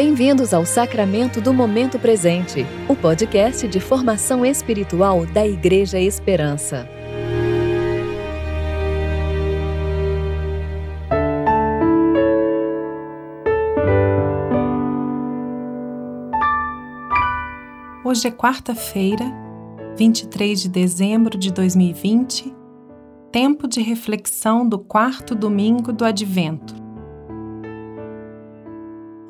Bem-vindos ao Sacramento do Momento Presente, o podcast de formação espiritual da Igreja Esperança. Hoje é quarta-feira, 23 de dezembro de 2020, tempo de reflexão do quarto domingo do Advento.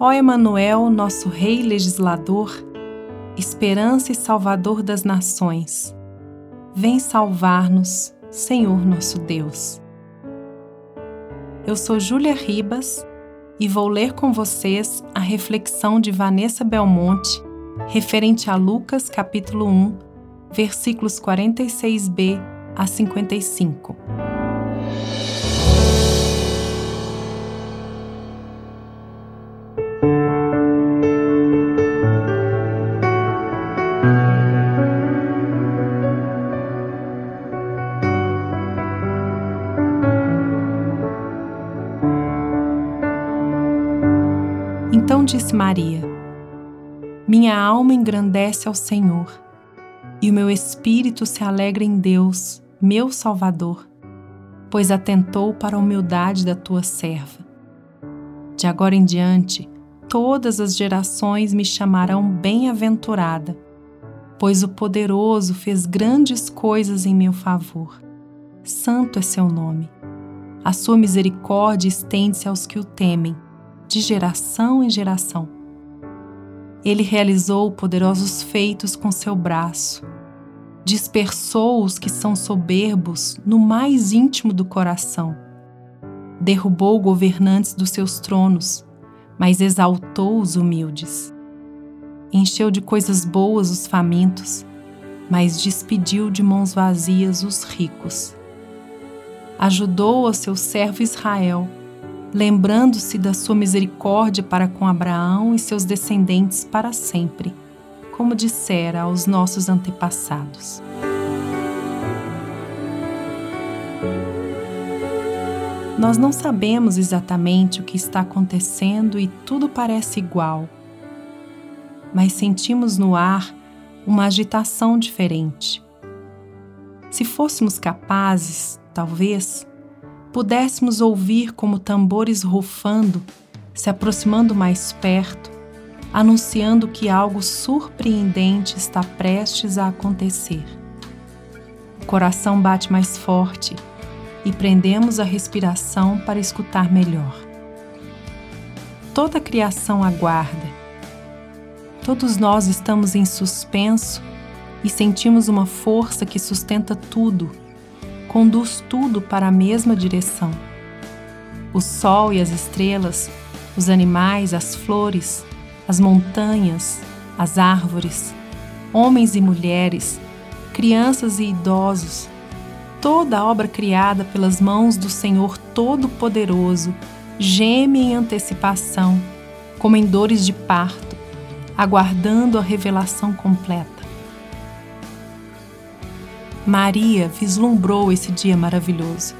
Ó Emanuel, nosso Rei legislador, esperança e salvador das nações, vem salvar-nos, Senhor nosso Deus. Eu sou Júlia Ribas e vou ler com vocês a reflexão de Vanessa Belmonte referente a Lucas capítulo 1, versículos 46b a 55. Então disse Maria: Minha alma engrandece ao Senhor, e o meu espírito se alegra em Deus, meu Salvador, pois atentou para a humildade da tua serva. De agora em diante, todas as gerações me chamarão bem-aventurada, pois o poderoso fez grandes coisas em meu favor. Santo é seu nome. A sua misericórdia estende-se aos que o temem de geração em geração. Ele realizou poderosos feitos com seu braço, dispersou os que são soberbos no mais íntimo do coração, derrubou governantes dos seus tronos, mas exaltou os humildes. Encheu de coisas boas os famintos, mas despediu de mãos vazias os ricos. Ajudou ao seu servo Israel lembrando-se da sua misericórdia para com Abraão e seus descendentes para sempre, como dissera aos nossos antepassados. Nós não sabemos exatamente o que está acontecendo e tudo parece igual, mas sentimos no ar uma agitação diferente. Se fôssemos capazes, talvez, pudéssemos ouvir como tambores rufando, se aproximando mais perto, anunciando que algo surpreendente está prestes a acontecer. O coração bate mais forte e prendemos a respiração para escutar melhor. Toda a criação aguarda. Todos nós estamos em suspenso e sentimos uma força que sustenta tudo conduz tudo para a mesma direção. O sol e as estrelas, os animais, as flores, as montanhas, as árvores, homens e mulheres, crianças e idosos, toda a obra criada pelas mãos do Senhor Todo-Poderoso geme em antecipação, como em dores de parto, aguardando a revelação completa. Maria vislumbrou esse dia maravilhoso.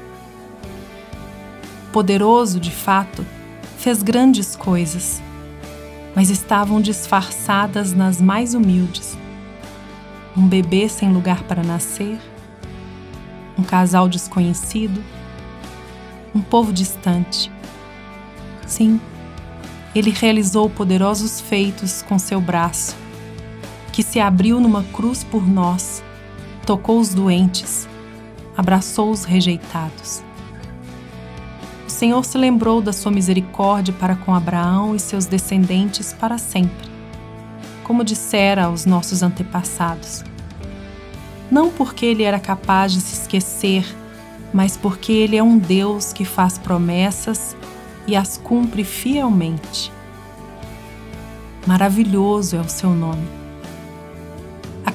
Poderoso, de fato, fez grandes coisas, mas estavam disfarçadas nas mais humildes. Um bebê sem lugar para nascer, um casal desconhecido, um povo distante. Sim, ele realizou poderosos feitos com seu braço, que se abriu numa cruz por nós tocou os doentes, abraçou os rejeitados. O Senhor se lembrou da sua misericórdia para com Abraão e seus descendentes para sempre, como dissera aos nossos antepassados. Não porque ele era capaz de se esquecer, mas porque ele é um Deus que faz promessas e as cumpre fielmente. Maravilhoso é o seu nome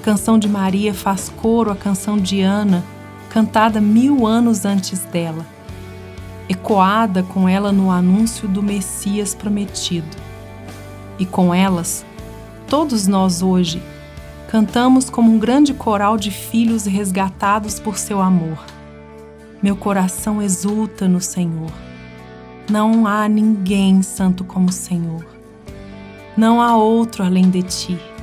canção de Maria faz coro à canção de Ana, cantada mil anos antes dela, ecoada com ela no anúncio do Messias prometido. E com elas, todos nós hoje cantamos como um grande coral de filhos resgatados por seu amor. Meu coração exulta no Senhor. Não há ninguém santo como o Senhor. Não há outro além de ti.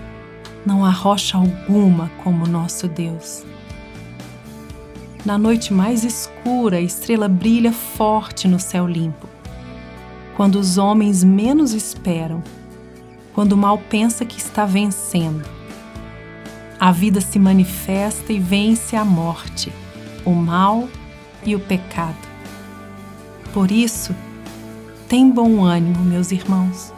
Não há rocha alguma como nosso Deus. Na noite mais escura, a estrela brilha forte no céu limpo. Quando os homens menos esperam, quando o mal pensa que está vencendo, a vida se manifesta e vence a morte, o mal e o pecado. Por isso, tem bom ânimo, meus irmãos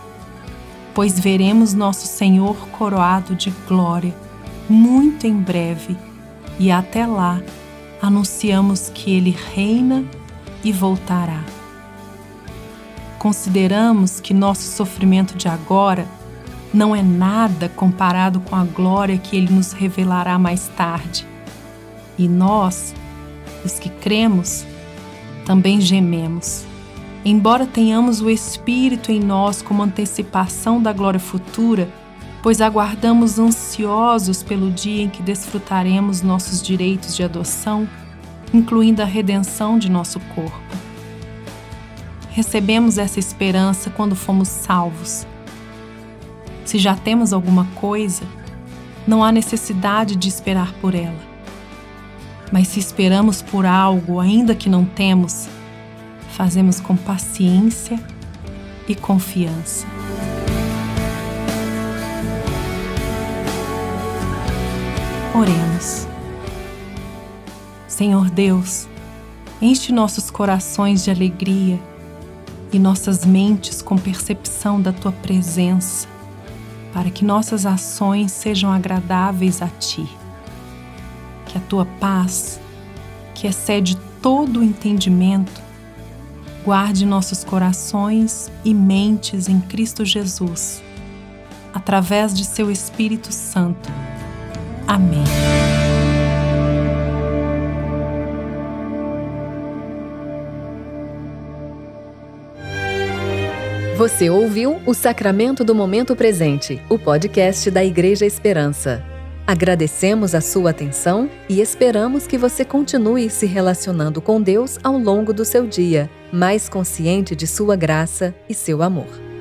pois veremos nosso Senhor coroado de glória muito em breve, e até lá anunciamos que Ele reina e voltará. Consideramos que nosso sofrimento de agora não é nada comparado com a glória que Ele nos revelará mais tarde. E nós, os que cremos, também gememos Embora tenhamos o Espírito em nós como antecipação da glória futura, pois aguardamos ansiosos pelo dia em que desfrutaremos nossos direitos de adoção, incluindo a redenção de nosso corpo. Recebemos essa esperança quando fomos salvos. Se já temos alguma coisa, não há necessidade de esperar por ela. Mas se esperamos por algo ainda que não temos, fazemos com paciência e confiança. Oremos. Senhor Deus, enche nossos corações de alegria e nossas mentes com percepção da tua presença, para que nossas ações sejam agradáveis a ti. Que a tua paz, que excede todo o entendimento, guarde nossos corações e mentes em Cristo Jesus, através de seu Espírito Santo. Amém. Você ouviu o Sacramento do Momento Presente, o podcast da Igreja Esperança. Agradecemos a sua atenção e esperamos que você continue se relacionando com Deus ao longo do seu dia, mais consciente de sua graça e seu amor.